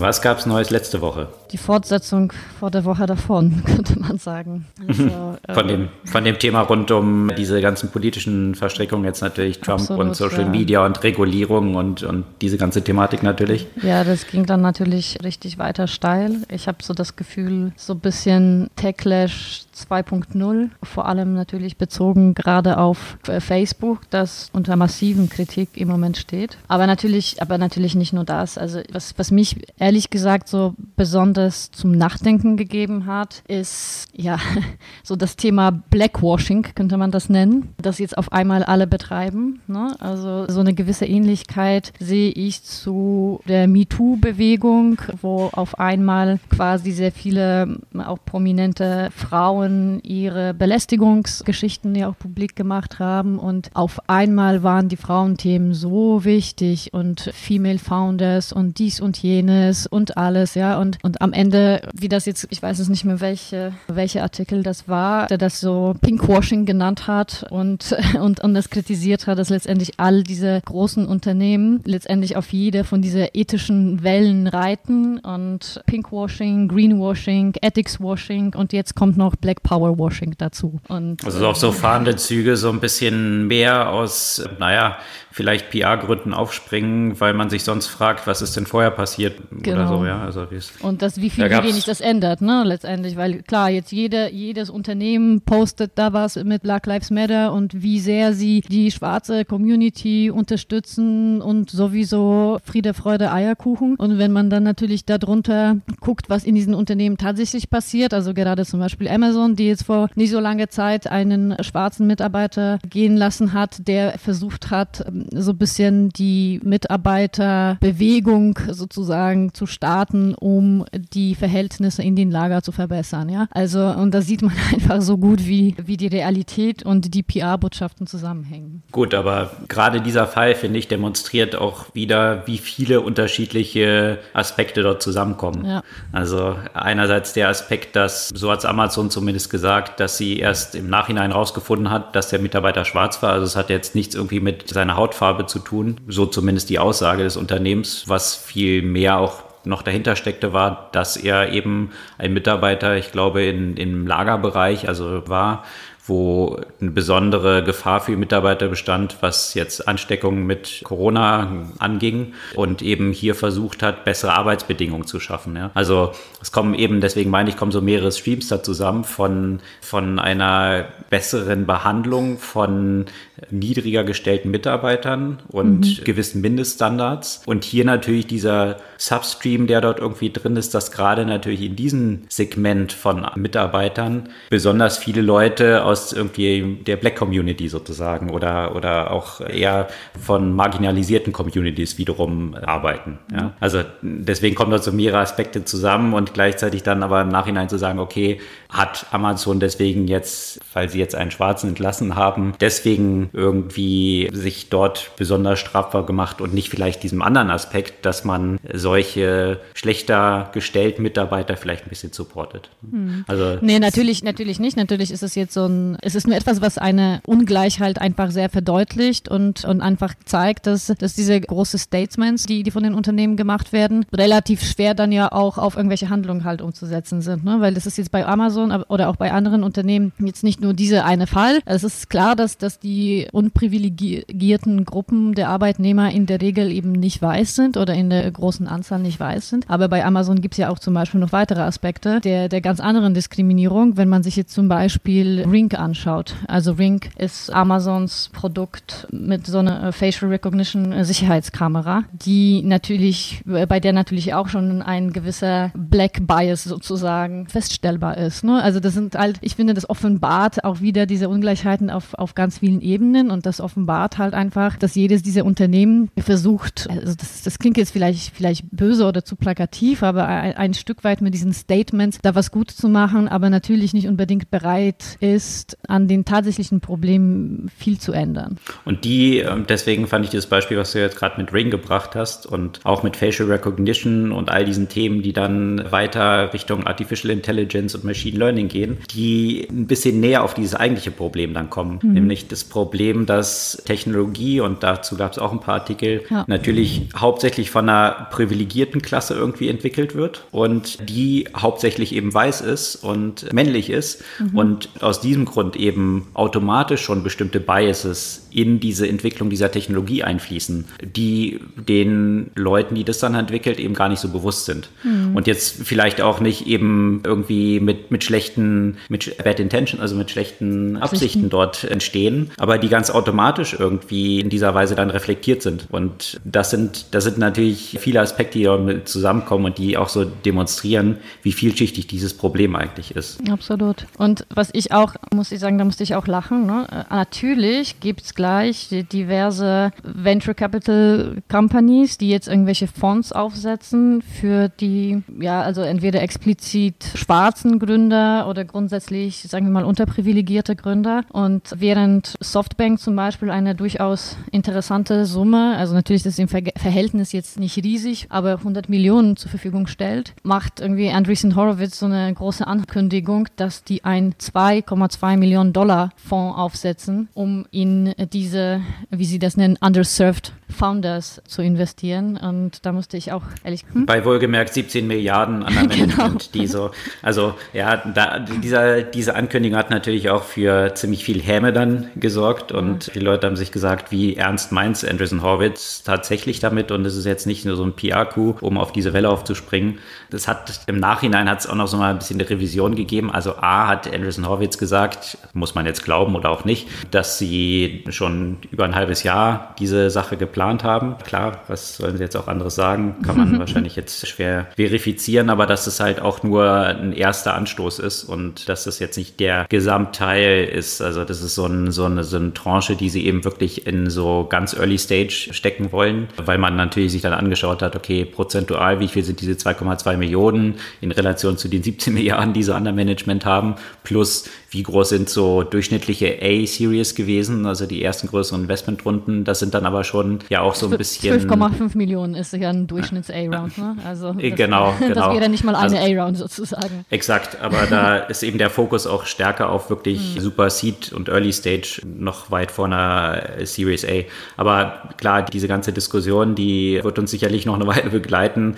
Was gab es Neues letzte Woche? Die Fortsetzung vor der Woche davon, könnte man sagen. Also, von, dem, von dem Thema rund um diese ganzen politischen Verstrickungen, jetzt natürlich Trump absolut, und Social ja. Media und Regulierung und, und diese ganze Thematik natürlich. Ja, das ging dann natürlich richtig weiter steil. Ich habe so das Gefühl, so ein bisschen Techlash 2.0, vor allem natürlich bezogen gerade auf äh, Facebook, das unter massiven Kritik im Moment steht. Aber natürlich, aber natürlich nicht nur das. Also was, was mich ehrlich gesagt so besonders zum Nachdenken gegeben hat, ist ja so das Thema Blackwashing, könnte man das nennen, das jetzt auf einmal alle betreiben. Ne? Also so eine gewisse Ähnlichkeit sehe ich zu der MeToo-Bewegung, wo auf einmal quasi sehr viele auch prominente Frauen ihre Belästigungsgeschichten ja auch publik gemacht haben und auf einmal waren die Frauenthemen so wichtig und Female Founders und dies und jenes und alles, ja und, und am Ende, wie das jetzt, ich weiß es nicht mehr, welche, welche Artikel das war, der das so Pinkwashing genannt hat und, und, und das kritisiert hat, dass letztendlich all diese großen Unternehmen letztendlich auf jede von dieser ethischen Wellen reiten und Pinkwashing, Greenwashing, Ethicswashing und jetzt kommt noch Black Powerwashing dazu. Und, also auf so fahrende Züge so ein bisschen mehr aus, naja, vielleicht PR-Gründen aufspringen, weil man sich sonst fragt, was ist denn vorher passiert genau. oder so, ja. Also und das, wie viel, da wie wenig das ändert, ne, letztendlich, weil klar, jetzt jede, jedes Unternehmen postet da was mit Black Lives Matter und wie sehr sie die schwarze Community unterstützen und sowieso Friede, Freude, Eierkuchen. Und wenn man dann natürlich darunter guckt, was in diesen Unternehmen tatsächlich passiert, also gerade zum Beispiel Amazon, die jetzt vor nicht so langer Zeit einen schwarzen Mitarbeiter gehen lassen hat, der versucht hat, so ein bisschen die Mitarbeiterbewegung sozusagen zu starten, um die Verhältnisse in den Lager zu verbessern. Ja? Also, und da sieht man einfach so gut, wie, wie die Realität und die PR-Botschaften zusammenhängen. Gut, aber gerade dieser Fall, finde ich, demonstriert auch wieder, wie viele unterschiedliche Aspekte dort zusammenkommen. Ja. Also einerseits der Aspekt, dass, so hat es Amazon zumindest gesagt, dass sie erst im Nachhinein rausgefunden hat, dass der Mitarbeiter schwarz war. Also es hat jetzt nichts irgendwie mit seiner Haut Hautfarbe zu tun. So zumindest die Aussage des Unternehmens. Was viel mehr auch noch dahinter steckte, war, dass er eben ein Mitarbeiter, ich glaube, in, im Lagerbereich, also war, wo eine besondere Gefahr für Mitarbeiter bestand, was jetzt Ansteckungen mit Corona anging und eben hier versucht hat, bessere Arbeitsbedingungen zu schaffen. Ja. Also es kommen eben, deswegen meine ich, kommen so mehrere Streams da zusammen von, von einer besseren Behandlung von niedriger gestellten Mitarbeitern und mhm. gewissen Mindeststandards. Und hier natürlich dieser Substream, der dort irgendwie drin ist, dass gerade natürlich in diesem Segment von Mitarbeitern besonders viele Leute aus irgendwie der Black Community sozusagen oder, oder auch eher von marginalisierten Communities wiederum arbeiten. Ja? Also deswegen kommen dort so mehrere Aspekte zusammen und gleichzeitig dann aber im Nachhinein zu sagen, okay, hat Amazon deswegen jetzt, weil sie jetzt einen Schwarzen entlassen haben, deswegen irgendwie sich dort besonders strafbar gemacht und nicht vielleicht diesem anderen Aspekt, dass man solche schlechter gestellten Mitarbeiter vielleicht ein bisschen supportet. Hm. Also nee, natürlich, natürlich nicht. Natürlich ist es jetzt so ein, es ist nur etwas, was eine Ungleichheit einfach sehr verdeutlicht und, und einfach zeigt, dass, dass diese großen Statements, die, die von den Unternehmen gemacht werden, relativ schwer dann ja auch auf irgendwelche Handlungen halt umzusetzen sind. Ne? Weil das ist jetzt bei Amazon oder auch bei anderen Unternehmen jetzt nicht nur dieser eine Fall. Es ist klar, dass, dass die unprivilegierten Gruppen der Arbeitnehmer in der Regel eben nicht weiß sind oder in der großen Anzahl nicht weiß sind. Aber bei Amazon gibt es ja auch zum Beispiel noch weitere Aspekte der, der ganz anderen Diskriminierung, wenn man sich jetzt zum Beispiel Ring anschaut. Also Ring ist Amazons Produkt mit so einer Facial Recognition Sicherheitskamera, die natürlich, bei der natürlich auch schon ein gewisser Black Bias sozusagen feststellbar ist. Ne? Also das sind halt, ich finde, das offenbart auch wieder diese Ungleichheiten auf, auf ganz vielen Ebenen und das offenbart halt einfach, dass jedes dieser Unternehmen versucht, also das, das klingt jetzt vielleicht, vielleicht böse oder zu plakativ, aber ein, ein Stück weit mit diesen Statements da was gut zu machen, aber natürlich nicht unbedingt bereit ist, ist, an den tatsächlichen Problemen viel zu ändern. Und die, ähm, deswegen fand ich dieses Beispiel, was du jetzt gerade mit Ring gebracht hast und auch mit Facial Recognition und all diesen Themen, die dann weiter Richtung Artificial Intelligence und Machine Learning gehen, die ein bisschen näher auf dieses eigentliche Problem dann kommen. Mhm. Nämlich das Problem, dass Technologie, und dazu gab es auch ein paar Artikel, ja. natürlich hauptsächlich von einer privilegierten Klasse irgendwie entwickelt wird und die hauptsächlich eben weiß ist und männlich ist mhm. und aus diesem Grund eben automatisch schon bestimmte Biases in diese Entwicklung dieser Technologie einfließen, die den Leuten, die das dann entwickelt, eben gar nicht so bewusst sind. Mhm. Und jetzt vielleicht auch nicht eben irgendwie mit, mit schlechten, mit Bad Intention, also mit schlechten Absichten dort entstehen, aber die ganz automatisch irgendwie in dieser Weise dann reflektiert sind. Und das sind, das sind natürlich viele Aspekte, die damit zusammenkommen und die auch so demonstrieren, wie vielschichtig dieses Problem eigentlich ist. Absolut. Und was ich auch, muss ich sagen, da musste ich auch lachen. Ne? Äh, natürlich gibt es gleich diverse Venture Capital Companies, die jetzt irgendwelche Fonds aufsetzen für die, ja, also entweder explizit schwarzen Gründer oder grundsätzlich, sagen wir mal, unterprivilegierte Gründer. Und während Softbank zum Beispiel eine durchaus interessante Summe, also natürlich ist im Ver Verhältnis jetzt nicht riesig, aber 100 Millionen zur Verfügung stellt, macht irgendwie Andreessen Horowitz so eine große Ankündigung, dass die ein 2,2 Millionen Dollar Fonds aufsetzen, um in diese, wie sie das nennen, underserved Founders zu investieren. Und da musste ich auch ehrlich. Hm? Bei wohlgemerkt 17 Milliarden an Management, genau. die so, also ja, da, dieser, diese Ankündigung hat natürlich auch für ziemlich viel Häme dann gesorgt und mhm. die Leute haben sich gesagt, wie ernst meint Andreessen Horwitz tatsächlich damit und es ist jetzt nicht nur so ein PR-Coup, um auf diese Welle aufzuspringen. Das hat im Nachhinein hat es auch noch so mal ein bisschen eine Revision gegeben. Also A hat Andreessen Horwitz gesagt, muss man jetzt glauben oder auch nicht, dass sie schon über ein halbes Jahr diese Sache geplant haben. Klar, was sollen sie jetzt auch anderes sagen? Kann man wahrscheinlich jetzt schwer verifizieren, aber dass es halt auch nur ein erster Anstoß ist und dass das jetzt nicht der Gesamtteil ist. Also das ist so, ein, so, eine, so eine Tranche, die sie eben wirklich in so ganz Early Stage stecken wollen, weil man natürlich sich dann angeschaut hat, okay, prozentual, wie viel sind diese 2,2 Millionen in Relation zu den 17 Milliarden, die sie an der Management haben, plus wie groß sind so durchschnittliche A-Series gewesen, also die ersten größeren Investmentrunden. Das sind dann aber schon ja auch so ein bisschen. 12,5 Millionen ist ja ein Durchschnitts-A-Round, ne? Also das, genau, genau. Das wäre nicht mal eine also, A-Round sozusagen. Exakt, aber da ist eben der Fokus auch stärker auf wirklich mhm. Super Seed und Early Stage, noch weit vor einer Series A. Aber klar, diese ganze Diskussion, die wird uns sicherlich noch eine Weile begleiten,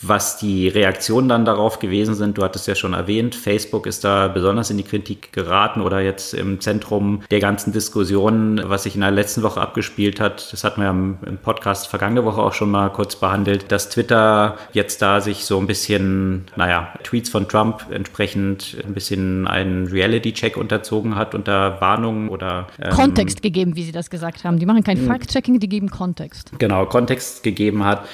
was die Reaktionen dann darauf gewesen sind. Du hattest ja schon erwähnt, Facebook ist da besonders in die Kritik geraten oder jetzt im Zentrum der ganzen Diskussion, was sich in der letzten Woche abgespielt hat. Das hatten wir im Podcast vergangene Woche auch schon mal kurz behandelt, dass Twitter jetzt da sich so ein bisschen, naja, Tweets von Trump entsprechend ein bisschen einen Reality-Check unterzogen hat unter Warnungen oder ähm, Kontext gegeben, wie Sie das gesagt haben. Die machen kein hm. Fact-Checking, die geben Kontext. Genau, Kontext gegeben hat.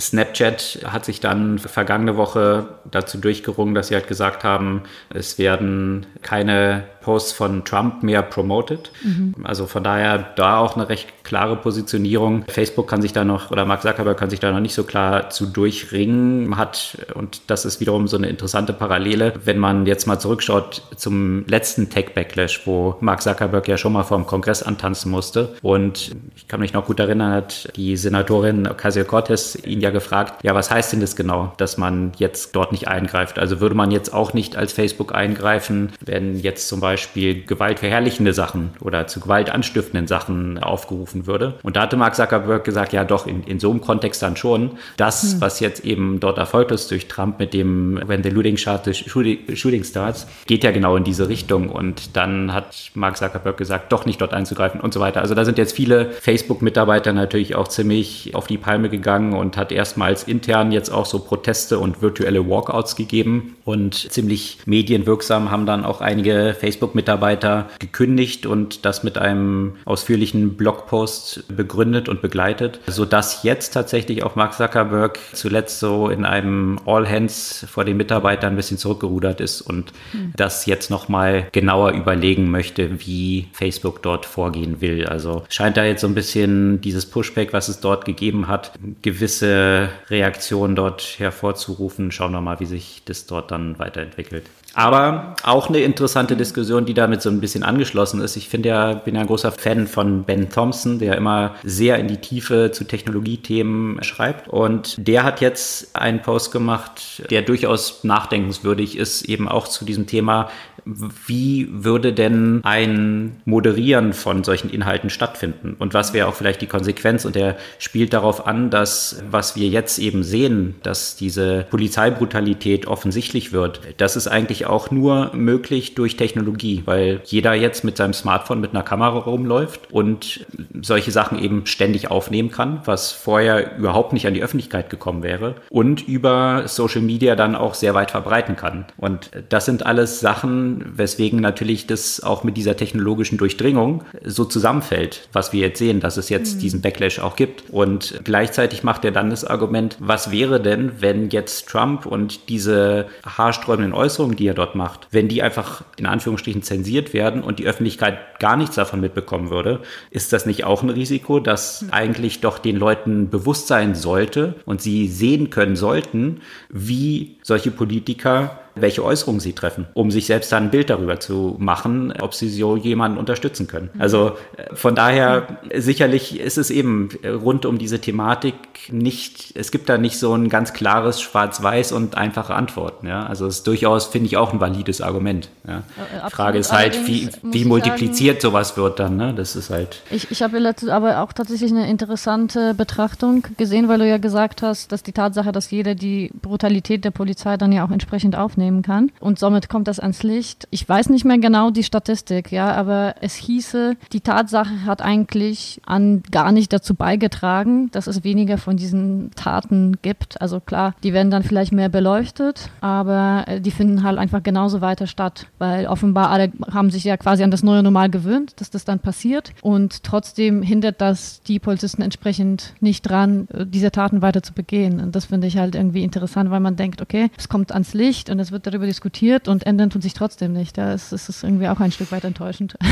Snapchat hat sich dann vergangene Woche dazu durchgerungen, dass sie halt gesagt haben, es werden keine Posts von Trump mehr promoted. Mhm. Also von daher da auch eine recht klare Positionierung. Facebook kann sich da noch, oder Mark Zuckerberg kann sich da noch nicht so klar zu durchringen. Hat, und das ist wiederum so eine interessante Parallele, wenn man jetzt mal zurückschaut zum letzten Tech-Backlash, wo Mark Zuckerberg ja schon mal vor dem Kongress antanzen musste. Und ich kann mich noch gut erinnern, hat die Senatorin Ocasio-Cortez ihn ja gefragt, ja, was heißt denn das genau, dass man jetzt dort nicht eingreift? Also würde man jetzt auch nicht als Facebook eingreifen, wenn jetzt zum Beispiel gewaltverherrlichende Sachen oder zu Gewalt anstiftenden Sachen aufgerufen würde? Und da hatte Mark Zuckerberg gesagt, ja doch, in, in so einem Kontext dann schon. Das, hm. was jetzt eben dort erfolgt ist durch Trump mit dem When the Looting Starts, Shooting Starts, geht ja genau in diese Richtung. Und dann hat Mark Zuckerberg gesagt, doch nicht dort einzugreifen und so weiter. Also da sind jetzt viele Facebook-Mitarbeiter natürlich auch ziemlich auf die Palme gegangen und hat erstmals intern jetzt auch so Proteste und virtuelle Walkouts gegeben. Und ziemlich medienwirksam haben dann auch einige Facebook-Mitarbeiter gekündigt und das mit einem ausführlichen Blogpost begründet und begleitet, sodass jetzt tatsächlich auch Mark Zuckerberg zuletzt so in einem All Hands vor den Mitarbeitern ein bisschen zurückgerudert ist und mhm. das jetzt nochmal genauer überlegen möchte, wie Facebook dort vorgehen will. Also scheint da jetzt so ein bisschen dieses Pushback, was es dort gegeben hat, gewisse Reaktionen dort hervorzurufen. Schauen wir mal, wie sich das dort dann weiterentwickelt. Aber auch eine interessante Diskussion, die damit so ein bisschen angeschlossen ist. Ich finde ja, bin ja ein großer Fan von Ben Thompson, der immer sehr in die Tiefe zu Technologiethemen schreibt. Und der hat jetzt einen Post gemacht, der durchaus nachdenkenswürdig ist, eben auch zu diesem Thema, wie würde denn ein Moderieren von solchen Inhalten stattfinden? Und was wäre auch vielleicht die Konsequenz? Und er spielt darauf an, dass was wir jetzt eben sehen, dass diese Polizeibrutalität offensichtlich wird, das ist eigentlich auch nur möglich durch Technologie, weil jeder jetzt mit seinem Smartphone mit einer Kamera rumläuft und solche Sachen eben ständig aufnehmen kann, was vorher überhaupt nicht an die Öffentlichkeit gekommen wäre und über Social Media dann auch sehr weit verbreiten kann. Und das sind alles Sachen, weswegen natürlich das auch mit dieser technologischen Durchdringung so zusammenfällt, was wir jetzt sehen, dass es jetzt mhm. diesen Backlash auch gibt. Und gleichzeitig macht er dann das Argument, was wäre denn, wenn jetzt Trump und diese haarsträubenden Äußerungen, die er dort macht, wenn die einfach in Anführungsstrichen zensiert werden und die Öffentlichkeit gar nichts davon mitbekommen würde, ist das nicht auch ein Risiko, das mhm. eigentlich doch den Leuten bewusst sein sollte und sie sehen können sollten, wie solche Politiker welche Äußerungen sie treffen, um sich selbst dann ein Bild darüber zu machen, ob sie so jemanden unterstützen können. Also äh, von daher sicherlich ist es eben rund um diese Thematik nicht, es gibt da nicht so ein ganz klares Schwarz-Weiß und einfache Antworten. Ja? Also es ist durchaus, finde ich, auch ein valides Argument. Ja? Die äh, Frage ist halt, wie, wie multipliziert sagen, sowas wird dann. Ne? Das ist halt. Ich, ich habe aber auch tatsächlich eine interessante Betrachtung gesehen, weil du ja gesagt hast, dass die Tatsache, dass jeder die Brutalität der Polizei dann ja auch entsprechend aufnimmt, aufnehmen kann. Und somit kommt das ans Licht. Ich weiß nicht mehr genau die Statistik, ja, aber es hieße, die Tatsache hat eigentlich an gar nicht dazu beigetragen, dass es weniger von diesen Taten gibt. Also klar, die werden dann vielleicht mehr beleuchtet, aber äh, die finden halt einfach genauso weiter statt, weil offenbar alle haben sich ja quasi an das neue Normal gewöhnt, dass das dann passiert und trotzdem hindert das die Polizisten entsprechend nicht dran, äh, diese Taten weiter zu begehen. Und das finde ich halt irgendwie interessant, weil man denkt, okay, es kommt ans Licht und es wird darüber diskutiert und ändern tut sich trotzdem nicht. Da ist, es irgendwie auch ein Stück weit enttäuschend.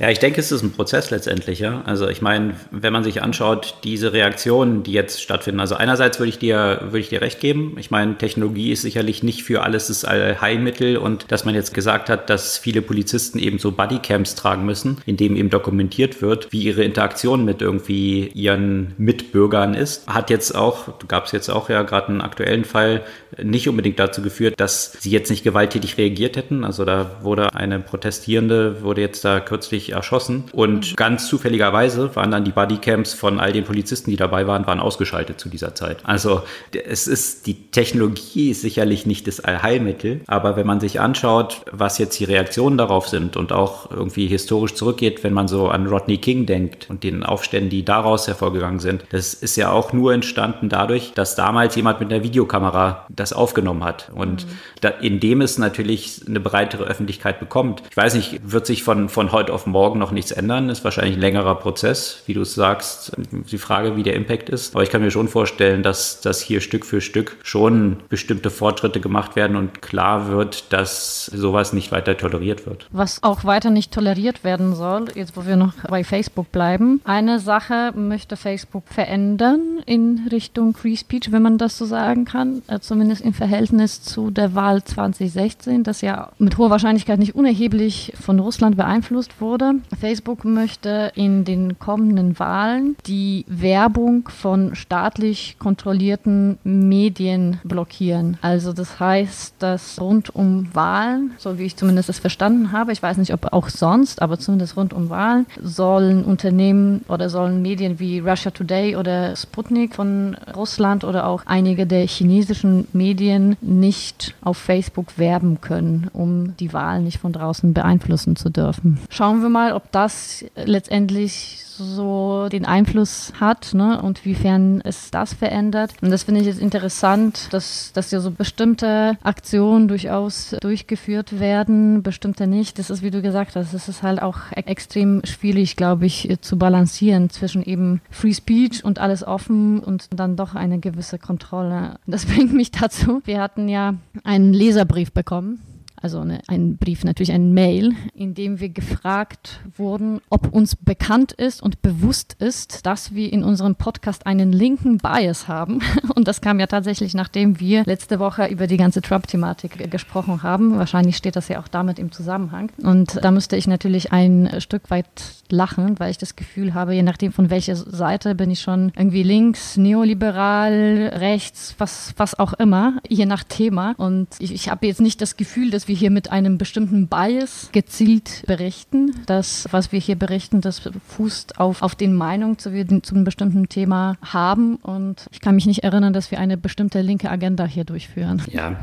Ja, ich denke, es ist ein Prozess letztendlich. Ja? Also ich meine, wenn man sich anschaut, diese Reaktionen, die jetzt stattfinden, also einerseits würde ich dir, würde ich dir recht geben. Ich meine, Technologie ist sicherlich nicht für alles das Allheilmittel und dass man jetzt gesagt hat, dass viele Polizisten eben so Bodycams tragen müssen, in dem eben dokumentiert wird, wie ihre Interaktion mit irgendwie ihren Mitbürgern ist, hat jetzt auch, gab es jetzt auch ja gerade einen aktuellen Fall, nicht unbedingt dazu geführt, dass sie jetzt nicht gewalttätig reagiert hätten. Also da wurde eine Protestierende, wurde jetzt da kürzlich erschossen und mhm. ganz zufälligerweise waren dann die Bodycams von all den Polizisten, die dabei waren, waren ausgeschaltet zu dieser Zeit. Also es ist, die Technologie ist sicherlich nicht das Allheilmittel, aber wenn man sich anschaut, was jetzt die Reaktionen darauf sind und auch irgendwie historisch zurückgeht, wenn man so an Rodney King denkt und den Aufständen, die daraus hervorgegangen sind, das ist ja auch nur entstanden dadurch, dass damals jemand mit einer Videokamera das aufgenommen hat. Und mhm indem es natürlich eine breitere Öffentlichkeit bekommt. Ich weiß nicht, wird sich von, von heute auf morgen noch nichts ändern? Ist wahrscheinlich ein längerer Prozess, wie du es sagst. Die Frage, wie der Impact ist. Aber ich kann mir schon vorstellen, dass, dass hier Stück für Stück schon bestimmte Fortschritte gemacht werden und klar wird, dass sowas nicht weiter toleriert wird. Was auch weiter nicht toleriert werden soll, jetzt wo wir noch bei Facebook bleiben. Eine Sache möchte Facebook verändern in Richtung Free Speech, wenn man das so sagen kann, äh, zumindest im Verhältnis zu der Wahl Wahl 2016, das ja mit hoher Wahrscheinlichkeit nicht unerheblich von Russland beeinflusst wurde. Facebook möchte in den kommenden Wahlen die Werbung von staatlich kontrollierten Medien blockieren. Also das heißt, dass rund um Wahlen, so wie ich zumindest es verstanden habe, ich weiß nicht, ob auch sonst, aber zumindest rund um Wahlen, sollen Unternehmen oder sollen Medien wie Russia Today oder Sputnik von Russland oder auch einige der chinesischen Medien nicht auf Facebook werben können, um die Wahl nicht von draußen beeinflussen zu dürfen. Schauen wir mal, ob das letztendlich so den Einfluss hat ne, und wiefern es das verändert. Und das finde ich jetzt interessant, dass, dass ja so bestimmte Aktionen durchaus durchgeführt werden, bestimmte nicht. Das ist, wie du gesagt hast, es ist halt auch e-, extrem schwierig, glaube ich, zu balancieren zwischen eben Free Speech und alles offen und dann doch eine gewisse Kontrolle. Das bringt mich dazu. Wir hatten ja einen Leserbrief bekommen also eine, ein Brief, natürlich ein Mail, in dem wir gefragt wurden, ob uns bekannt ist und bewusst ist, dass wir in unserem Podcast einen linken Bias haben. Und das kam ja tatsächlich, nachdem wir letzte Woche über die ganze Trump-Thematik gesprochen haben. Wahrscheinlich steht das ja auch damit im Zusammenhang. Und da müsste ich natürlich ein Stück weit lachen, weil ich das Gefühl habe, je nachdem von welcher Seite bin ich schon irgendwie links, neoliberal, rechts, was, was auch immer, je nach Thema. Und ich, ich habe jetzt nicht das Gefühl, dass wir hier mit einem bestimmten Bias gezielt berichten. Das, was wir hier berichten, das fußt auf, auf den Meinungen, die wir zu einem bestimmten Thema haben. Und ich kann mich nicht erinnern, dass wir eine bestimmte linke Agenda hier durchführen. Ja,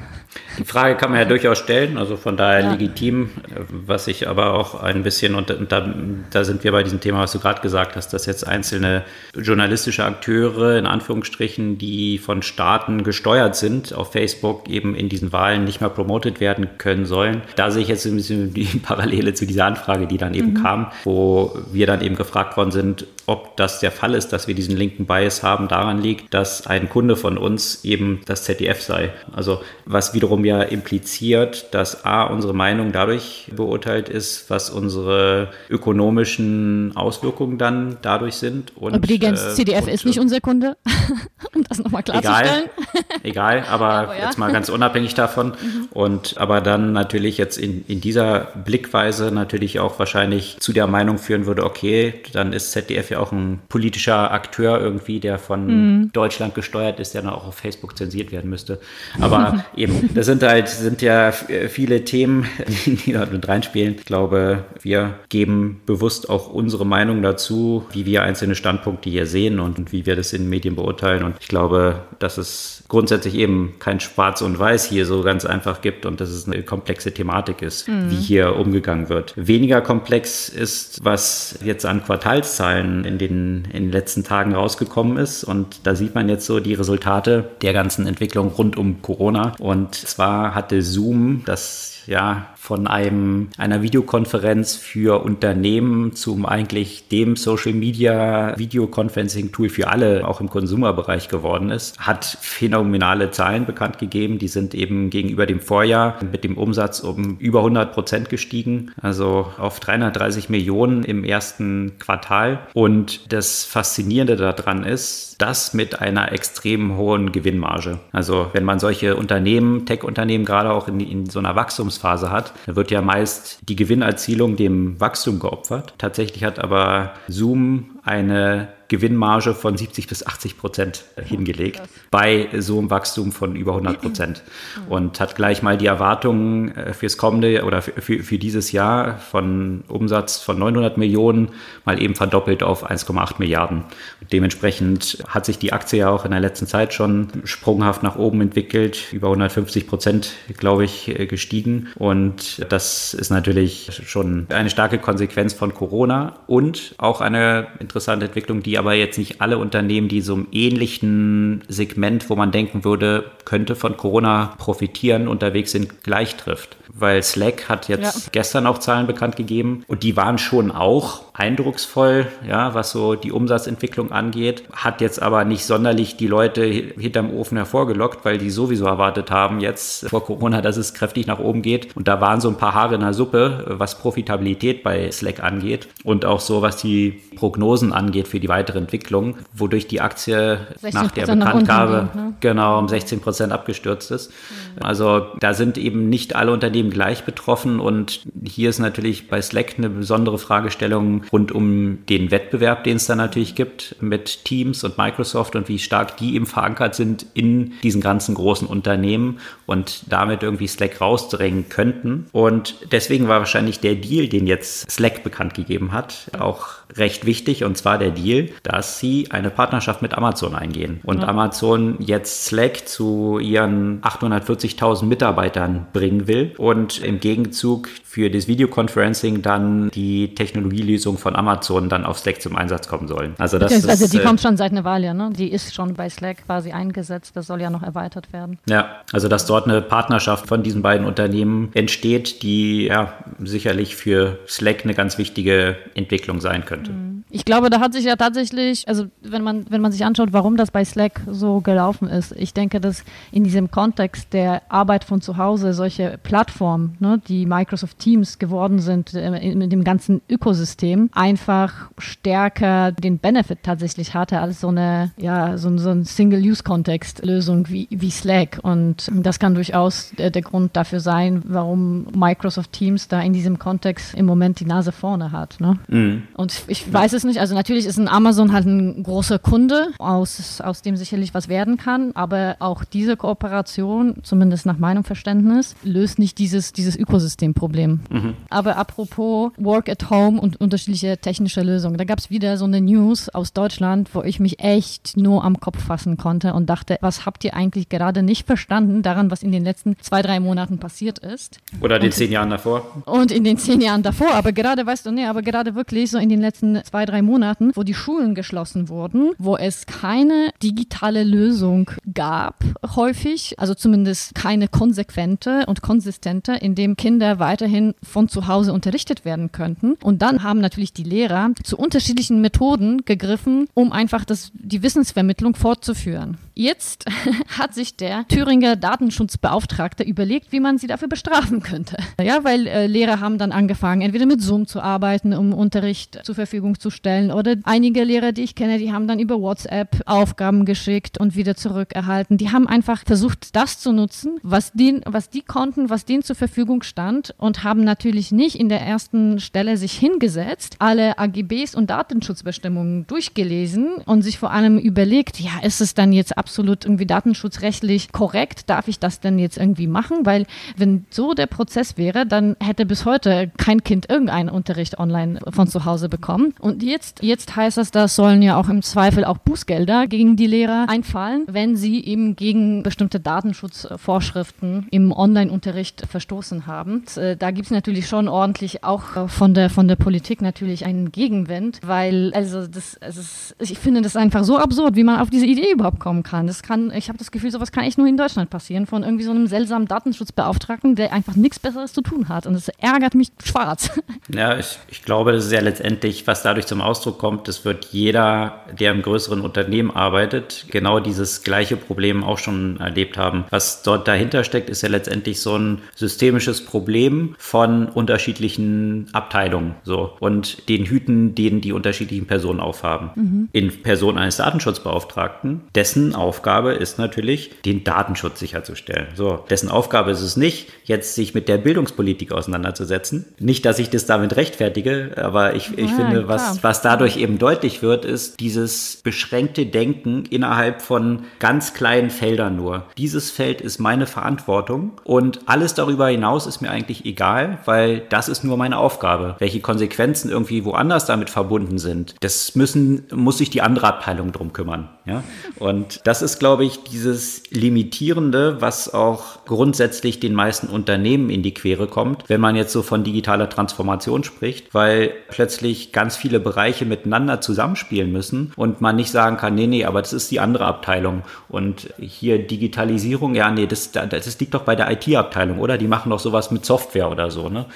die Frage kann man ja durchaus stellen, also von daher ja. legitim, was ich aber auch ein bisschen, und da, da sind wir bei diesem Thema, was du gerade gesagt hast, dass jetzt einzelne journalistische Akteure, in Anführungsstrichen, die von Staaten gesteuert sind, auf Facebook eben in diesen Wahlen nicht mehr promotet werden können sollen. Da sehe ich jetzt ein bisschen die Parallele zu dieser Anfrage, die dann eben mhm. kam, wo wir dann eben gefragt worden sind, ob das der Fall ist, dass wir diesen linken Bias haben, daran liegt, dass ein Kunde von uns eben das ZDF sei. Also was wiederum ja impliziert, dass A, unsere Meinung dadurch beurteilt ist, was unsere ökonomischen Auswirkungen dann dadurch sind. Und, Übrigens, äh, CDF und, ist nicht unser Kunde, um das nochmal klarzustellen. Egal, egal aber, aber ja. jetzt mal ganz unabhängig davon. Mhm. Und aber dann natürlich jetzt in, in dieser Blickweise natürlich auch wahrscheinlich zu der Meinung führen würde, okay, dann ist ZDF ja auch ein politischer Akteur irgendwie, der von mhm. Deutschland gesteuert ist, der dann auch auf Facebook zensiert werden müsste. Aber eben, das sind halt, sind ja viele Themen, die dort mit reinspielen. Ich glaube, wir geben bewusst auch unsere Meinung dazu, wie wir einzelne Standpunkte hier sehen und wie wir das in den Medien beurteilen. Und ich glaube, dass es grundsätzlich eben kein Schwarz und Weiß hier so ganz einfach gibt und dass es eine komplexe Thematik ist, mhm. wie hier umgegangen wird. Weniger komplex ist, was jetzt an Quartalszahlen in den, in den letzten Tagen rausgekommen ist. Und da sieht man jetzt so die Resultate der ganzen Entwicklung rund um Corona. Und zwar hatte Zoom das ja von einem, einer Videokonferenz für Unternehmen zum eigentlich dem Social Media Videoconferencing Tool für alle auch im Konsumerbereich geworden ist, hat phänomenale Zahlen bekannt gegeben. Die sind eben gegenüber dem Vorjahr mit dem Umsatz um über 100 Prozent gestiegen, also auf 330 Millionen im ersten Quartal. Und das Faszinierende daran ist, das mit einer extrem hohen Gewinnmarge. Also wenn man solche Unternehmen, Tech-Unternehmen gerade auch in, in so einer Wachstumsphase hat, da wird ja meist die Gewinnerzielung dem Wachstum geopfert. Tatsächlich hat aber Zoom eine Gewinnmarge von 70 bis 80 Prozent hingelegt Krass. bei so einem Wachstum von über 100 Prozent und hat gleich mal die Erwartungen äh, fürs kommende oder für, für dieses Jahr von Umsatz von 900 Millionen mal eben verdoppelt auf 1,8 Milliarden. dementsprechend hat sich die Aktie ja auch in der letzten Zeit schon sprunghaft nach oben entwickelt, über 150 Prozent, glaube ich, äh, gestiegen. Und das ist natürlich schon eine starke Konsequenz von Corona und auch eine interessante Entwicklung, die aber jetzt nicht alle Unternehmen, die so im ähnlichen Segment, wo man denken würde, könnte von Corona profitieren, unterwegs sind, gleich trifft. Weil Slack hat jetzt ja. gestern auch Zahlen bekannt gegeben und die waren schon auch eindrucksvoll, ja, was so die Umsatzentwicklung angeht, hat jetzt aber nicht sonderlich die Leute hinterm Ofen hervorgelockt, weil die sowieso erwartet haben jetzt vor Corona, dass es kräftig nach oben geht und da waren so ein paar Haare in der Suppe, was Profitabilität bei Slack angeht und auch so, was die Prognosen angeht für die weitere Entwicklung, wodurch die Aktie nach der Bekanntgabe ne? genau um 16 Prozent abgestürzt ist. Mhm. Also da sind eben nicht alle Unternehmen gleich betroffen und hier ist natürlich bei Slack eine besondere Fragestellung rund um den Wettbewerb, den es da natürlich gibt mit Teams und Microsoft und wie stark die eben verankert sind in diesen ganzen großen Unternehmen und damit irgendwie Slack rausdrängen könnten. Und deswegen war wahrscheinlich der Deal, den jetzt Slack bekannt gegeben hat, auch recht wichtig und zwar der Deal, dass sie eine Partnerschaft mit Amazon eingehen und ja. Amazon jetzt Slack zu ihren 840.000 Mitarbeitern bringen will und im Gegenzug für das Videoconferencing dann die Technologielösung von Amazon dann auf Slack zum Einsatz kommen sollen. Also das ist, also die äh, kommt schon seit einer Weile, ne? Die ist schon bei Slack quasi eingesetzt. Das soll ja noch erweitert werden. Ja, also dass dort eine Partnerschaft von diesen beiden Unternehmen entsteht, die ja sicherlich für Slack eine ganz wichtige Entwicklung sein könnte. Mhm. Ich glaube, da hat sich ja tatsächlich, also wenn man, wenn man sich anschaut, warum das bei Slack so gelaufen ist, ich denke, dass in diesem Kontext der Arbeit von zu Hause solche Plattformen Plattform, ne, die Microsoft Teams geworden sind, äh, mit dem ganzen Ökosystem, einfach stärker den Benefit tatsächlich hatte als so eine, ja, so, so ein Single-Use-Kontext-Lösung wie, wie Slack. Und das kann durchaus der, der Grund dafür sein, warum Microsoft Teams da in diesem Kontext im Moment die Nase vorne hat. Ne? Mhm. Und ich weiß es nicht, also natürlich ist ein Amazon halt ein großer Kunde, aus, aus dem sicherlich was werden kann, aber auch diese Kooperation, zumindest nach meinem Verständnis, löst nicht dieses, dieses Ökosystemproblem. Mhm. Aber apropos Work at Home und unterschiedliche technische Lösungen, da gab es wieder so eine News aus Deutschland, wo ich mich echt nur am Kopf fassen konnte und dachte, was habt ihr eigentlich gerade nicht verstanden daran, was in den letzten zwei, drei Monaten passiert ist? Oder den zehn Jahren davor. Und in den zehn Jahren davor, aber gerade, weißt du, nee, aber gerade wirklich so in den letzten zwei, drei Monaten, wo die Schulen geschlossen wurden, wo es keine digitale Lösung gab, häufig, also zumindest keine konsequente und konsistente, in dem Kinder weiterhin von zu Hause unterrichtet werden könnten. Und dann haben natürlich die Lehrer zu unterschiedlichen Methoden gegriffen, um einfach das, die Wissensvermittlung fortzuführen. Jetzt hat sich der Thüringer Datenschutzbeauftragte überlegt, wie man sie dafür bestrafen könnte. Ja, weil äh, Lehrer haben dann angefangen, entweder mit Zoom zu arbeiten, um Unterricht zur Verfügung zu stellen, oder einige Lehrer, die ich kenne, die haben dann über WhatsApp Aufgaben geschickt und wieder zurückerhalten. Die haben einfach versucht, das zu nutzen, was, den, was die konnten, was denen zur Verfügung stand und haben natürlich nicht in der ersten Stelle sich hingesetzt, alle AGBs und Datenschutzbestimmungen durchgelesen und sich vor allem überlegt, ja, ist es dann jetzt absolut irgendwie datenschutzrechtlich korrekt? Darf ich das denn jetzt irgendwie machen? Weil wenn so der Prozess wäre, dann hätte bis heute kein Kind irgendeinen Unterricht online von zu Hause bekommen. Und jetzt, jetzt heißt das, da sollen ja auch im Zweifel auch Bußgelder gegen die Lehrer einfallen, wenn sie eben gegen bestimmte Datenschutzvorschriften im Online-Unterricht verstoßen haben. Äh, da gibt es natürlich schon ordentlich auch von der, von der Politik natürlich einen Gegenwind, weil also das, also ich finde das einfach so absurd, wie man auf diese Idee überhaupt kommen kann. Das kann, ich habe das Gefühl, sowas kann echt nur in Deutschland passieren, von irgendwie so einem seltsamen Datenschutzbeauftragten, der einfach nichts Besseres zu tun hat. Und das ärgert mich schwarz. Ja, ich, ich glaube, das ist ja letztendlich, was dadurch zum Ausdruck kommt, das wird jeder, der im größeren Unternehmen arbeitet, genau dieses gleiche Problem auch schon erlebt haben. Was dort dahinter steckt, ist ja letztendlich so ein systemisches Problem von unterschiedlichen Abteilungen so und den Hüten, denen die unterschiedlichen Personen aufhaben. Mhm. In Person eines Datenschutzbeauftragten, dessen Aufgabe ist natürlich, den Datenschutz sicherzustellen. So, dessen Aufgabe ist es nicht, jetzt sich mit der Bildungspolitik auseinanderzusetzen. Nicht, dass ich das damit rechtfertige, aber ich, ich ja, finde, was, was dadurch eben deutlich wird, ist dieses beschränkte Denken innerhalb von ganz kleinen Feldern nur. Dieses Feld ist meine Verantwortung und alles darüber hinaus ist mir eigentlich egal, weil das ist nur meine Aufgabe. Welche Konsequenzen irgendwie woanders damit verbunden sind, das müssen, muss sich die andere Abteilung drum kümmern. Ja? Und das ist, glaube ich, dieses Limitierende, was auch grundsätzlich den meisten Unternehmen in die Quere kommt, wenn man jetzt so von digitaler Transformation spricht, weil plötzlich ganz viele Bereiche miteinander zusammenspielen müssen und man nicht sagen kann, nee, nee, aber das ist die andere Abteilung. Und hier Digitalisierung, ja, nee, das, das liegt doch bei der IT-Abteilung, oder? Die machen doch sowas mit Software oder so. Ne?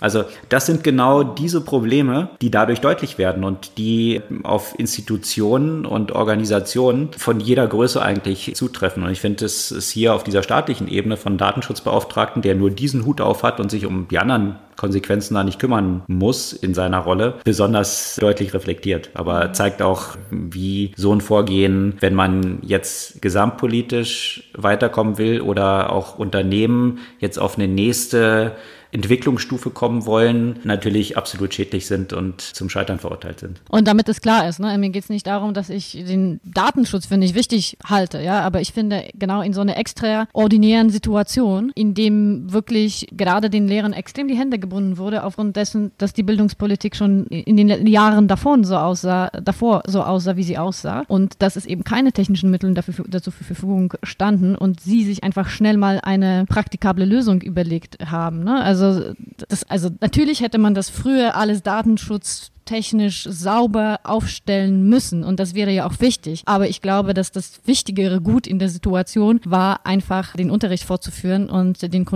Also das sind genau diese Probleme, die dadurch deutlich werden und die auf Institutionen und Organisationen von jeder Größe eigentlich zutreffen. Und ich finde, es ist hier auf dieser staatlichen Ebene von Datenschutzbeauftragten, der nur diesen Hut auf hat und sich um die anderen Konsequenzen da nicht kümmern muss in seiner Rolle, besonders deutlich reflektiert. Aber zeigt auch, wie so ein Vorgehen, wenn man jetzt gesamtpolitisch weiterkommen will oder auch Unternehmen jetzt auf eine nächste Entwicklungsstufe kommen wollen, natürlich absolut schädlich sind und zum Scheitern verurteilt sind. Und damit es klar ist, ne? mir geht es nicht darum, dass ich den Datenschutz, finde ich, wichtig halte, ja, aber ich finde, genau in so einer extraordinären Situation, in dem wirklich gerade den Lehrern extrem die Hände gebunden wurde, aufgrund dessen, dass die Bildungspolitik schon in den Jahren davor so aussah, davor so aussah, wie sie aussah und dass es eben keine technischen Mittel dafür, dazu zur Verfügung standen und sie sich einfach schnell mal eine praktikable Lösung überlegt haben. Ne? Also also, das, also natürlich hätte man das früher alles Datenschutz technisch sauber aufstellen müssen. Und das wäre ja auch wichtig. Aber ich glaube, dass das wichtigere Gut in der Situation war, einfach den Unterricht fortzuführen und den,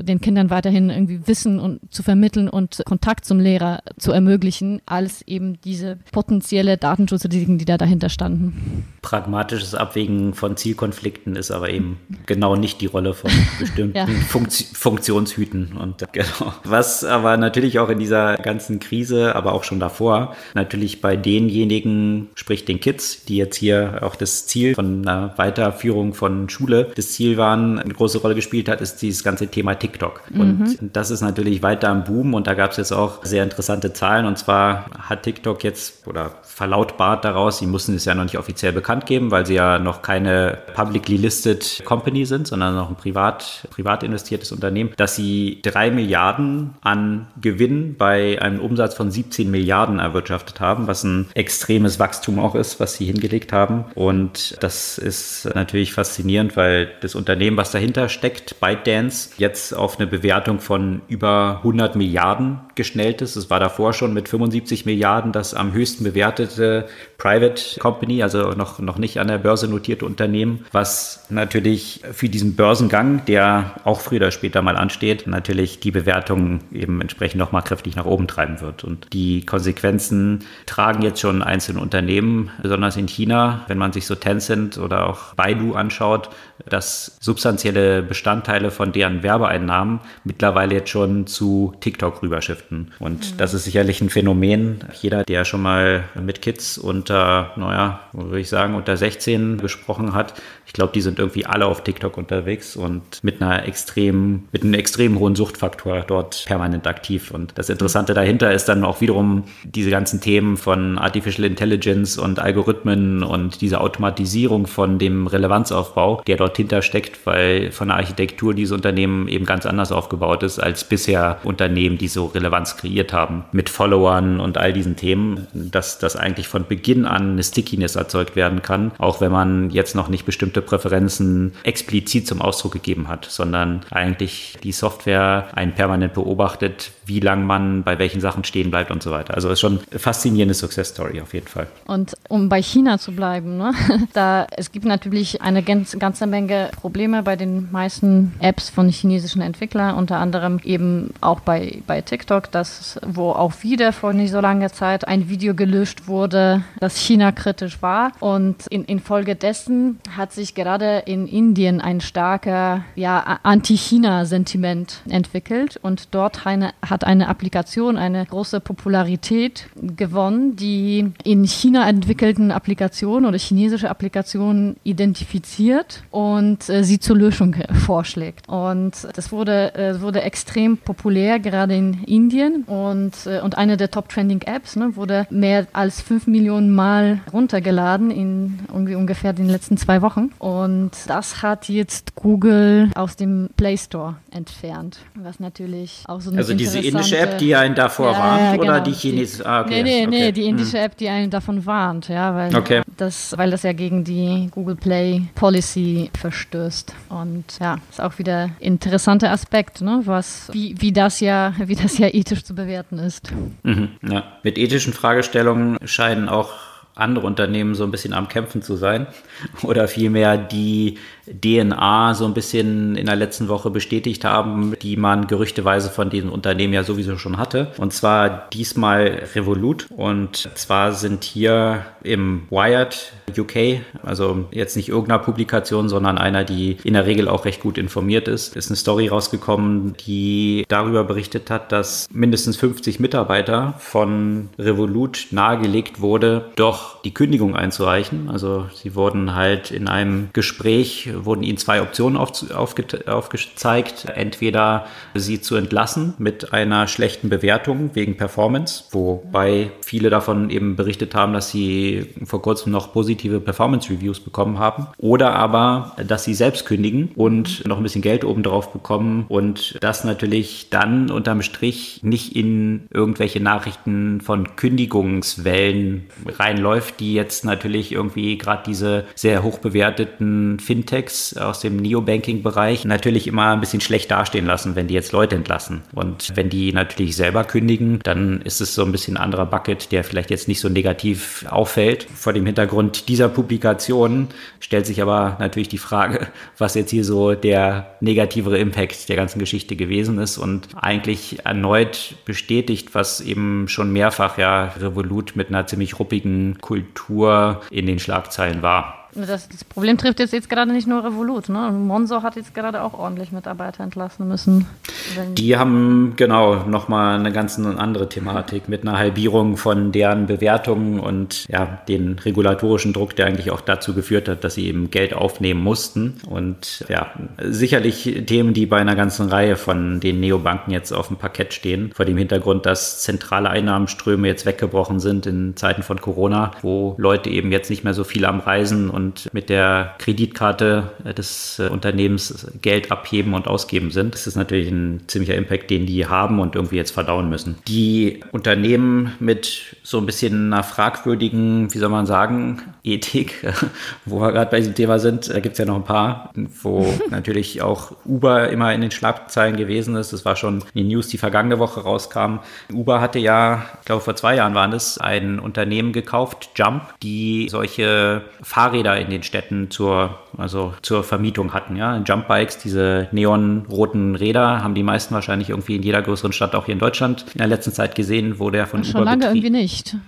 den Kindern weiterhin irgendwie Wissen und zu vermitteln und Kontakt zum Lehrer zu ermöglichen, als eben diese potenzielle Datenschutzrisiken, die da dahinter standen. Pragmatisches Abwägen von Zielkonflikten ist aber eben genau nicht die Rolle von bestimmten ja. Funktio Funktionshüten. Und genau. Was aber natürlich auch in dieser ganzen Krise, aber auch schon davor, natürlich bei denjenigen, sprich den Kids, die jetzt hier auch das Ziel von einer Weiterführung von Schule, das Ziel waren, eine große Rolle gespielt hat, ist dieses ganze Thema TikTok. Mhm. Und das ist natürlich weiter am Boom und da gab es jetzt auch sehr interessante Zahlen. Und zwar hat TikTok jetzt oder verlautbart daraus, sie mussten es ja noch nicht offiziell bekannt geben, weil sie ja noch keine publicly listed Company sind, sondern noch ein privat, privat investiertes Unternehmen, dass sie drei Milliarden an Gewinn bei einem Umsatz von 17 Milliarden erwirtschaftet haben, was ein extremes Wachstum auch ist, was sie hingelegt haben. Und das ist natürlich faszinierend, weil das Unternehmen, was dahinter steckt, ByteDance, jetzt auf eine Bewertung von über 100 Milliarden geschnellt ist. Es war davor schon mit 75 Milliarden das am höchsten bewertete Private Company, also noch, noch nicht an der Börse notierte Unternehmen, was natürlich für diesen Börsengang, der auch früher oder später mal ansteht, natürlich die Bewertung eben entsprechend nochmal kräftig nach oben treiben wird. Und die Konsequenzen tragen jetzt schon einzelne Unternehmen, besonders in China, wenn man sich so Tencent oder auch Baidu anschaut, dass substanzielle Bestandteile von deren Werbeeinnahmen mittlerweile jetzt schon zu TikTok rüberschiften. Und mhm. das ist sicherlich ein Phänomen. Jeder, der schon mal mit Kids unter, naja, würde ich sagen, unter 16 gesprochen hat, ich glaube, die sind irgendwie alle auf TikTok unterwegs und mit einer extrem, mit einem extrem hohen Suchtfaktor dort permanent aktiv. Und das Interessante dahinter ist dann auch wiederum diese ganzen Themen von Artificial Intelligence und Algorithmen und diese Automatisierung von dem Relevanzaufbau, der dort hintersteckt, weil von der Architektur dieses Unternehmen eben ganz anders aufgebaut ist als bisher Unternehmen, die so Relevanz kreiert haben mit Followern und all diesen Themen, dass das eigentlich von Beginn an eine Stickiness erzeugt werden kann, auch wenn man jetzt noch nicht bestimmte bestimmte Präferenzen explizit zum Ausdruck gegeben hat, sondern eigentlich die Software einen permanent beobachtet, wie lange man bei welchen Sachen stehen bleibt und so weiter. Also ist schon eine faszinierende Success Story auf jeden Fall. Und um bei China zu bleiben, ne? da es gibt natürlich eine ganz, ganze Menge Probleme bei den meisten Apps von chinesischen Entwicklern, unter anderem eben auch bei, bei TikTok, das, wo auch wieder vor nicht so langer Zeit ein Video gelöscht wurde, das China kritisch war. Und in, infolgedessen hat sich gerade in Indien ein starker ja, Anti-China-Sentiment entwickelt und dort eine, hat eine Applikation eine große Popularität gewonnen, die in China entwickelten Applikationen oder chinesische Applikationen identifiziert und äh, sie zur Löschung vorschlägt. Und das wurde, äh, wurde extrem populär, gerade in Indien und, äh, und eine der Top-Trending-Apps ne, wurde mehr als fünf Millionen Mal runtergeladen in ungefähr den letzten zwei Wochen. Und das hat jetzt Google aus dem Play Store entfernt, was natürlich auch so eine Also diese indische App, die einen davor ja, warnt, ja, genau. oder die chinesische? Ah, okay. Nee, nee, okay. nee, die indische hm. App, die einen davon warnt, ja, weil, okay. das, weil das ja gegen die Google Play Policy verstößt. Und ja, ist auch wieder ein interessanter Aspekt, ne, was, wie, wie, das ja, wie das ja ethisch zu bewerten ist. Mhm, ja. Mit ethischen Fragestellungen scheinen auch andere Unternehmen so ein bisschen am Kämpfen zu sein oder vielmehr die DNA so ein bisschen in der letzten Woche bestätigt haben, die man gerüchteweise von diesem Unternehmen ja sowieso schon hatte. Und zwar diesmal Revolut. Und zwar sind hier im Wired UK, also jetzt nicht irgendeiner Publikation, sondern einer, die in der Regel auch recht gut informiert ist, ist eine Story rausgekommen, die darüber berichtet hat, dass mindestens 50 Mitarbeiter von Revolut nahegelegt wurde, doch die Kündigung einzureichen. Also sie wurden halt in einem Gespräch wurden ihnen zwei Optionen auf, aufge, aufgezeigt. Entweder sie zu entlassen mit einer schlechten Bewertung wegen Performance, wobei viele davon eben berichtet haben, dass sie vor kurzem noch positive Performance-Reviews bekommen haben. Oder aber, dass sie selbst kündigen und noch ein bisschen Geld obendrauf bekommen und das natürlich dann unterm Strich nicht in irgendwelche Nachrichten von Kündigungswellen reinläuft läuft, die jetzt natürlich irgendwie gerade diese sehr hoch bewerteten Fintechs aus dem Neobanking-Bereich natürlich immer ein bisschen schlecht dastehen lassen, wenn die jetzt Leute entlassen. Und wenn die natürlich selber kündigen, dann ist es so ein bisschen ein anderer Bucket, der vielleicht jetzt nicht so negativ auffällt. Vor dem Hintergrund dieser Publikation stellt sich aber natürlich die Frage, was jetzt hier so der negativere Impact der ganzen Geschichte gewesen ist und eigentlich erneut bestätigt, was eben schon mehrfach ja Revolut mit einer ziemlich ruppigen Kultur in den Schlagzeilen war. Das, das, Problem trifft jetzt, jetzt gerade nicht nur Revolut. Ne? Monzo hat jetzt gerade auch ordentlich Mitarbeiter entlassen müssen. Die haben genau nochmal eine ganz andere Thematik mit einer Halbierung von deren Bewertungen und ja, den regulatorischen Druck, der eigentlich auch dazu geführt hat, dass sie eben Geld aufnehmen mussten. Und ja, sicherlich Themen, die bei einer ganzen Reihe von den Neobanken jetzt auf dem Parkett stehen, vor dem Hintergrund, dass zentrale Einnahmenströme jetzt weggebrochen sind in Zeiten von Corona, wo Leute eben jetzt nicht mehr so viel am Reisen und und mit der Kreditkarte des äh, Unternehmens Geld abheben und ausgeben sind. Das ist natürlich ein ziemlicher Impact, den die haben und irgendwie jetzt verdauen müssen. Die Unternehmen mit so ein bisschen einer fragwürdigen, wie soll man sagen, Ethik, wo wir gerade bei diesem Thema sind, da gibt es ja noch ein paar, wo natürlich auch Uber immer in den Schlagzeilen gewesen ist. Das war schon die News, die vergangene Woche rauskam. Uber hatte ja, ich glaube vor zwei Jahren waren es, ein Unternehmen gekauft, Jump, die solche Fahrräder in den Städten zur, also zur Vermietung hatten. Ja? Jumpbikes, diese neonroten Räder, haben die meisten wahrscheinlich irgendwie in jeder größeren Stadt, auch hier in Deutschland, in der letzten Zeit gesehen, wo der von Schon Uber lange irgendwie nicht.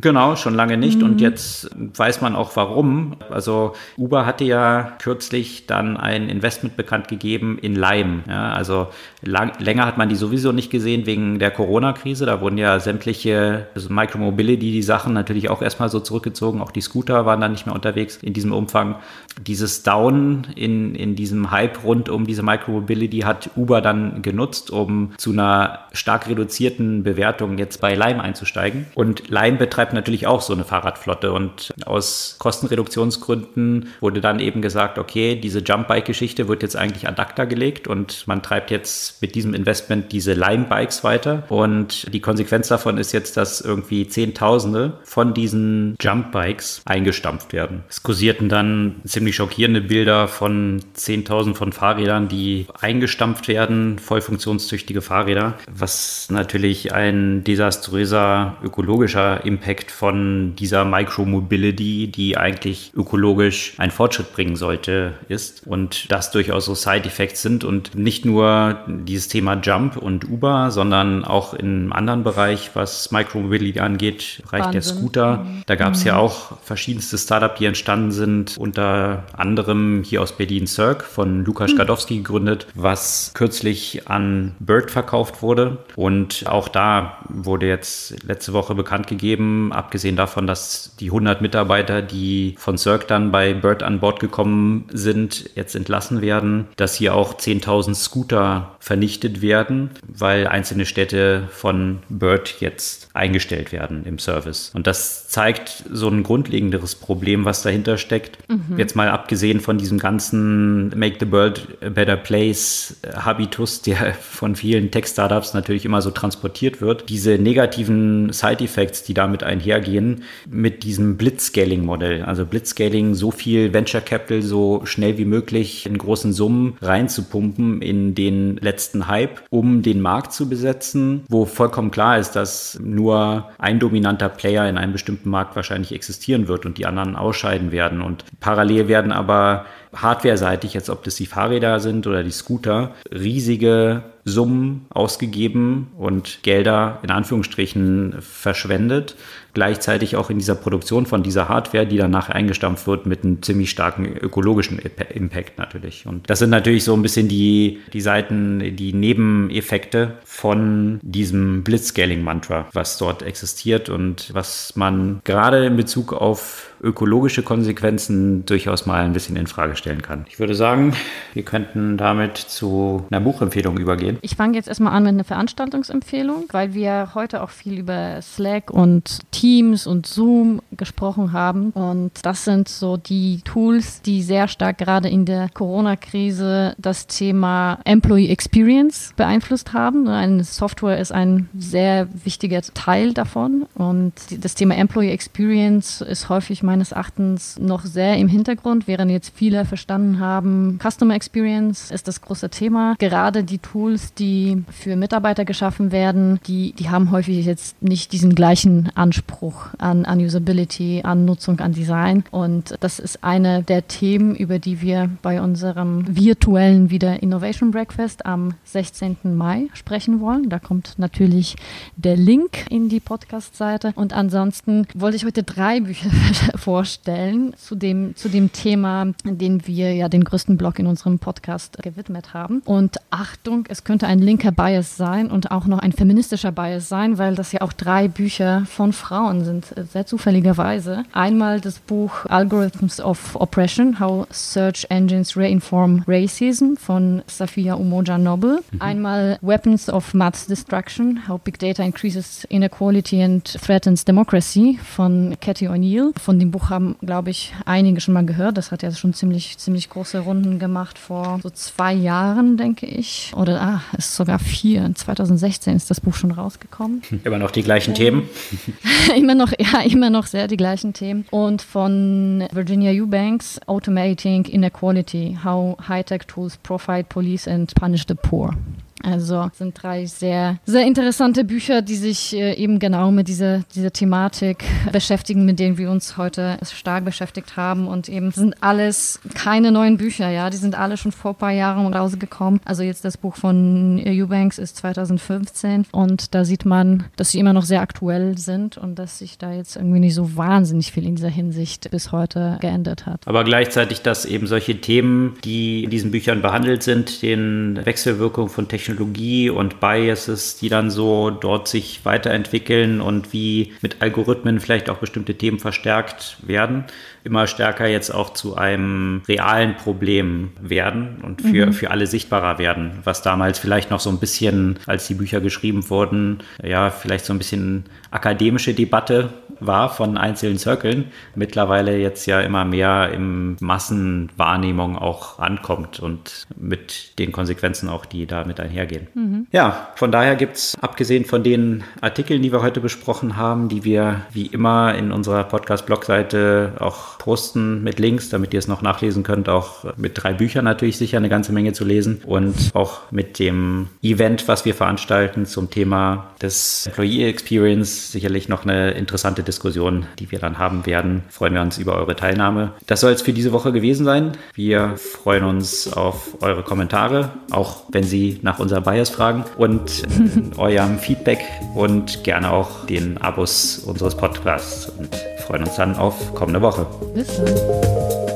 Genau, schon lange nicht. Mhm. Und jetzt weiß man auch warum. Also Uber hatte ja kürzlich dann ein Investment bekannt gegeben in Lime. Ja? Also lang, länger hat man die sowieso nicht gesehen wegen der Corona-Krise. Da wurden ja sämtliche also Micromobility, die Sachen natürlich auch erstmal so zurückgezogen. Auch die Scooter waren dann nicht mehr unterwegs in diesem Umfang. Dieses Down in, in diesem Hype rund um diese Micromobility hat Uber dann genutzt, um zu einer stark reduzierten Bewertung jetzt bei Lime einzusteigen. Und Lime betreibt natürlich auch so eine Fahrradflotte und aus Kostenreduktionsgründen wurde dann eben gesagt, okay, diese Jumpbike-Geschichte wird jetzt eigentlich ad acta gelegt und man treibt jetzt mit diesem Investment diese Lime-Bikes weiter. Und die Konsequenz davon ist jetzt, dass irgendwie Zehntausende von diesen Jump-Bikes eingestampft werden. Es kursierten dann ziemlich schockierende Bilder von 10.000 von Fahrrädern, die eingestampft werden, voll funktionstüchtige Fahrräder, was natürlich ein desaströser ökologischer Impact von dieser Micromobility, die eigentlich ökologisch einen Fortschritt bringen sollte, ist. Und das durchaus so Side-Effects sind und nicht nur dieses Thema Jump und Uber, sondern auch im anderen Bereich, was Micromobility angeht, Bereich Wahnsinn. der Scooter. Da gab es mhm. ja auch verschiedenste Startups, die entstanden sind, unter anderem hier aus Berlin Cirque von Lukas Skadowski hm. gegründet, was kürzlich an Bird verkauft wurde. Und auch da wurde jetzt letzte Woche bekannt gegeben, abgesehen davon, dass die 100 Mitarbeiter, die von Cirque dann bei Bird an Bord gekommen sind, jetzt entlassen werden, dass hier auch 10.000 Scooter vernichtet werden, weil einzelne Städte von Bird jetzt eingestellt werden im Service. Und das zeigt so ein grundlegenderes Problem, was dahinter steckt. Mhm. Jetzt mal abgesehen von diesem ganzen Make the World a Better Place Habitus, der von vielen Tech-Startups natürlich immer so transportiert wird. Diese negativen Side-Effects, die damit einhergehen, mit diesem Blitzscaling-Modell. Also Blitzscaling, so viel Venture Capital so schnell wie möglich in großen Summen reinzupumpen in den letzten Hype, um den Markt zu besetzen, wo vollkommen klar ist, dass nur nur ein dominanter Player in einem bestimmten Markt wahrscheinlich existieren wird und die anderen ausscheiden werden. Und parallel werden aber hardware-seitig, jetzt ob das die Fahrräder sind oder die Scooter, riesige Summen ausgegeben und Gelder in Anführungsstrichen verschwendet. Gleichzeitig auch in dieser Produktion von dieser Hardware, die danach eingestampft wird mit einem ziemlich starken ökologischen Impact natürlich. Und das sind natürlich so ein bisschen die, die Seiten, die Nebeneffekte von diesem Blitzscaling-Mantra, was dort existiert und was man gerade in Bezug auf ökologische Konsequenzen durchaus mal ein bisschen in Frage stellen kann. Ich würde sagen, wir könnten damit zu einer Buchempfehlung übergehen. Ich fange jetzt erstmal an mit einer Veranstaltungsempfehlung, weil wir heute auch viel über Slack und Teams und Zoom gesprochen haben. Und das sind so die Tools, die sehr stark gerade in der Corona-Krise das Thema Employee Experience beeinflusst haben. Eine Software ist ein sehr wichtiger Teil davon. Und das Thema Employee Experience ist häufig meines Erachtens noch sehr im Hintergrund, während jetzt viele verstanden haben, Customer Experience ist das große Thema. Gerade die Tools, die für Mitarbeiter geschaffen werden, die, die haben häufig jetzt nicht diesen gleichen Anspruch an, an Usability, an Nutzung, an Design. Und das ist eine der Themen, über die wir bei unserem virtuellen wieder Innovation Breakfast am 16. Mai sprechen wollen. Da kommt natürlich der Link in die Podcast-Seite. Und ansonsten wollte ich heute drei Bücher vorstellen zu dem, zu dem Thema, den wir ja den größten Blog in unserem Podcast gewidmet haben. Und Achtung, es könnte ein linker Bias sein und auch noch ein feministischer Bias sein, weil das ja auch drei Bücher von Frauen sind, sehr zufälligerweise. Einmal das Buch Algorithms of Oppression, How Search Engines Reinform Racism von Safia Umoja Noble. Mhm. Einmal Weapons of Mass Destruction, How Big Data Increases Inequality and Threatens Democracy von Cathy O'Neill. Von dem Buch haben, glaube ich, einige schon mal gehört. Das hat ja schon ziemlich, ziemlich große Runden gemacht vor so zwei Jahren, denke ich. Oder ah, ist sogar vier. 2016 ist das Buch schon rausgekommen. Immer noch die gleichen Themen. immer noch, ja, immer noch sehr die gleichen Themen. Und von Virginia Eubanks, Automating Inequality, How High-Tech Tools Profile Police and Punish the Poor. Also sind drei sehr, sehr interessante Bücher, die sich äh, eben genau mit dieser, dieser Thematik beschäftigen, mit denen wir uns heute stark beschäftigt haben. Und eben sind alles keine neuen Bücher, ja. Die sind alle schon vor ein paar Jahren rausgekommen. Also jetzt das Buch von Eubanks ist 2015 und da sieht man, dass sie immer noch sehr aktuell sind und dass sich da jetzt irgendwie nicht so wahnsinnig viel in dieser Hinsicht bis heute geändert hat. Aber gleichzeitig, dass eben solche Themen, die in diesen Büchern behandelt sind, den Wechselwirkungen von Technologie Technologie und Biases, die dann so dort sich weiterentwickeln und wie mit Algorithmen vielleicht auch bestimmte Themen verstärkt werden, immer stärker jetzt auch zu einem realen Problem werden und für, mhm. für alle sichtbarer werden, was damals vielleicht noch so ein bisschen, als die Bücher geschrieben wurden, ja, vielleicht so ein bisschen akademische Debatte war von einzelnen Zirkeln, mittlerweile jetzt ja immer mehr im Massenwahrnehmung auch ankommt und mit den Konsequenzen auch, die damit einhergehen. Mhm. Ja, von daher gibt es, abgesehen von den Artikeln, die wir heute besprochen haben, die wir wie immer in unserer Podcast-Blogseite auch posten mit Links, damit ihr es noch nachlesen könnt, auch mit drei Büchern natürlich sicher eine ganze Menge zu lesen und auch mit dem Event, was wir veranstalten zum Thema des Employee Experience sicherlich noch eine interessante Diskussion, die wir dann haben werden. Freuen wir uns über eure Teilnahme. Das soll es für diese Woche gewesen sein. Wir freuen uns auf eure Kommentare, auch wenn Sie nach unserem Bias fragen und eurem Feedback und gerne auch den Abos unseres Podcasts und freuen uns dann auf kommende Woche. Bis dann.